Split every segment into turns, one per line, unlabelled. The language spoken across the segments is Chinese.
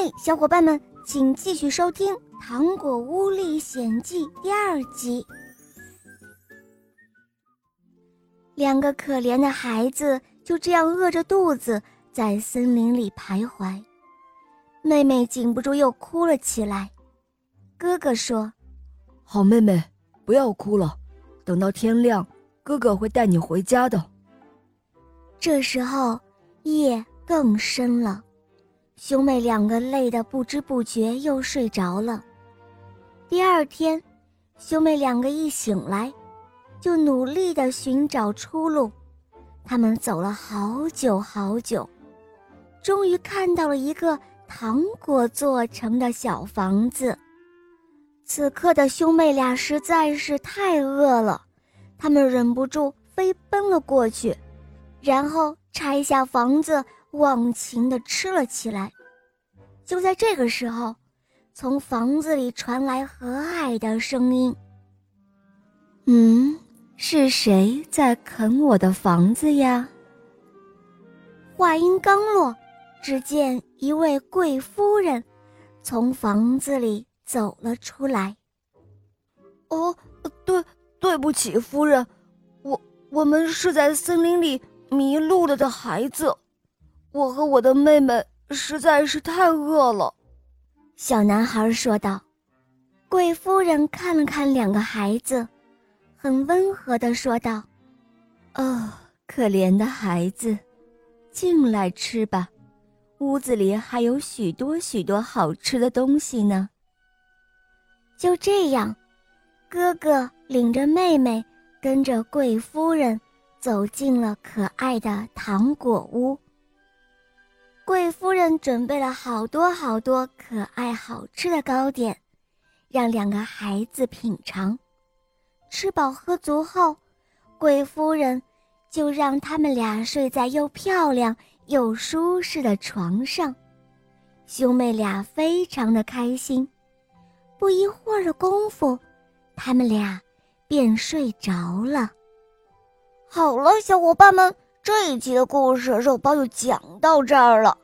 嘿，小伙伴们，请继续收听《糖果屋历险记》第二集。两个可怜的孩子就这样饿着肚子在森林里徘徊，妹妹禁不住又哭了起来。哥哥说：“
好妹妹，不要哭了，等到天亮，哥哥会带你回家的。”
这时候，夜更深了。兄妹两个累得不知不觉又睡着了。第二天，兄妹两个一醒来，就努力地寻找出路。他们走了好久好久，终于看到了一个糖果做成的小房子。此刻的兄妹俩实在是太饿了，他们忍不住飞奔了过去，然后拆下房子。忘情地吃了起来。就在这个时候，从房子里传来和蔼的声音：“嗯，是谁在啃我的房子呀？”话音刚落，只见一位贵夫人从房子里走了出来。
“哦，对，对不起，夫人，我我们是在森林里迷路了的孩子。”我和我的妹妹实在是太饿了，
小男孩说道。贵夫人看了看两个孩子，很温和的说道：“哦，可怜的孩子，进来吃吧，屋子里还有许多许多好吃的东西呢。”就这样，哥哥领着妹妹，跟着贵夫人走进了可爱的糖果屋。贵夫人准备了好多好多可爱好吃的糕点，让两个孩子品尝。吃饱喝足后，贵夫人就让他们俩睡在又漂亮又舒适的床上。兄妹俩非常的开心。不一会儿的功夫，他们俩便睡着了。
好了，小伙伴们。这一集的故事，肉包就讲到这儿了。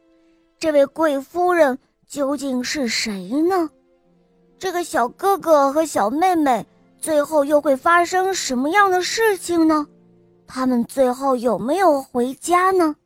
这位贵夫人究竟是谁呢？这个小哥哥和小妹妹最后又会发生什么样的事情呢？他们最后有没有回家呢？